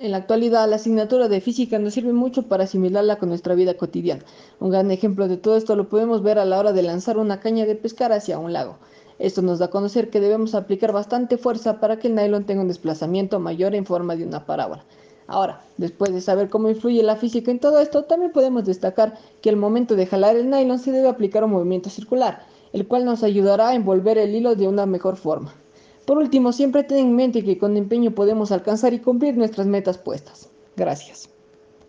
En la actualidad, la asignatura de física nos sirve mucho para asimilarla con nuestra vida cotidiana. Un gran ejemplo de todo esto lo podemos ver a la hora de lanzar una caña de pescar hacia un lago. Esto nos da a conocer que debemos aplicar bastante fuerza para que el nylon tenga un desplazamiento mayor en forma de una parábola. Ahora, después de saber cómo influye la física en todo esto, también podemos destacar que al momento de jalar el nylon se debe aplicar un movimiento circular, el cual nos ayudará a envolver el hilo de una mejor forma. Por último, siempre ten en mente que con empeño podemos alcanzar y cumplir nuestras metas puestas. Gracias.